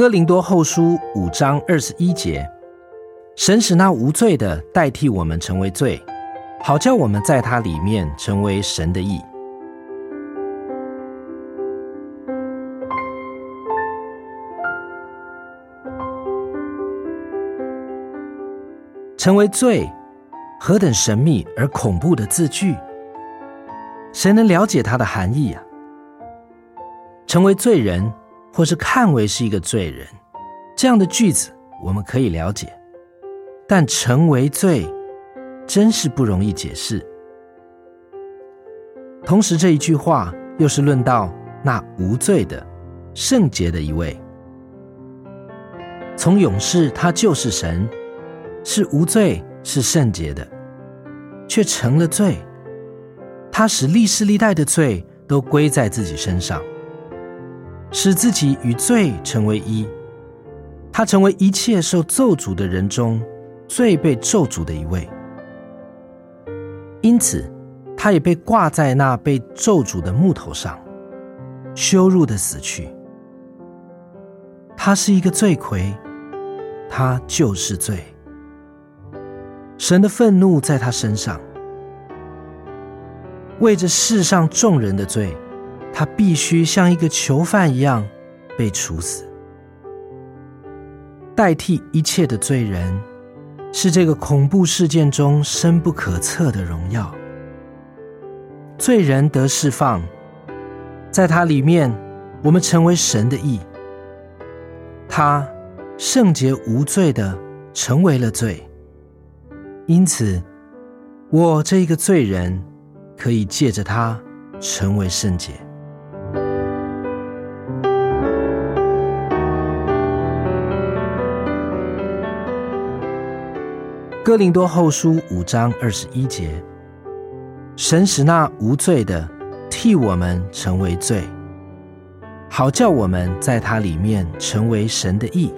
哥林多后书五章二十一节，神使那无罪的代替我们成为罪，好叫我们在他里面成为神的义。成为罪，何等神秘而恐怖的字句！谁能了解它的含义啊？成为罪人，或是看为是一个罪人，这样的句子我们可以了解，但成为罪，真是不容易解释。同时，这一句话又是论到那无罪的、圣洁的一位，从勇士他就是神。是无罪，是圣洁的，却成了罪。他使历世历代的罪都归在自己身上，使自己与罪成为一。他成为一切受咒诅的人中最被咒诅的一位，因此他也被挂在那被咒诅的木头上，羞辱的死去。他是一个罪魁，他就是罪。神的愤怒在他身上，为着世上众人的罪，他必须像一个囚犯一样被处死，代替一切的罪人，是这个恐怖事件中深不可测的荣耀。罪人得释放，在他里面，我们成为神的义。他圣洁无罪的成为了罪。因此，我这一个罪人，可以借着他成为圣洁。哥林多后书五章二十一节：神使那无罪的替我们成为罪，好叫我们在他里面成为神的义。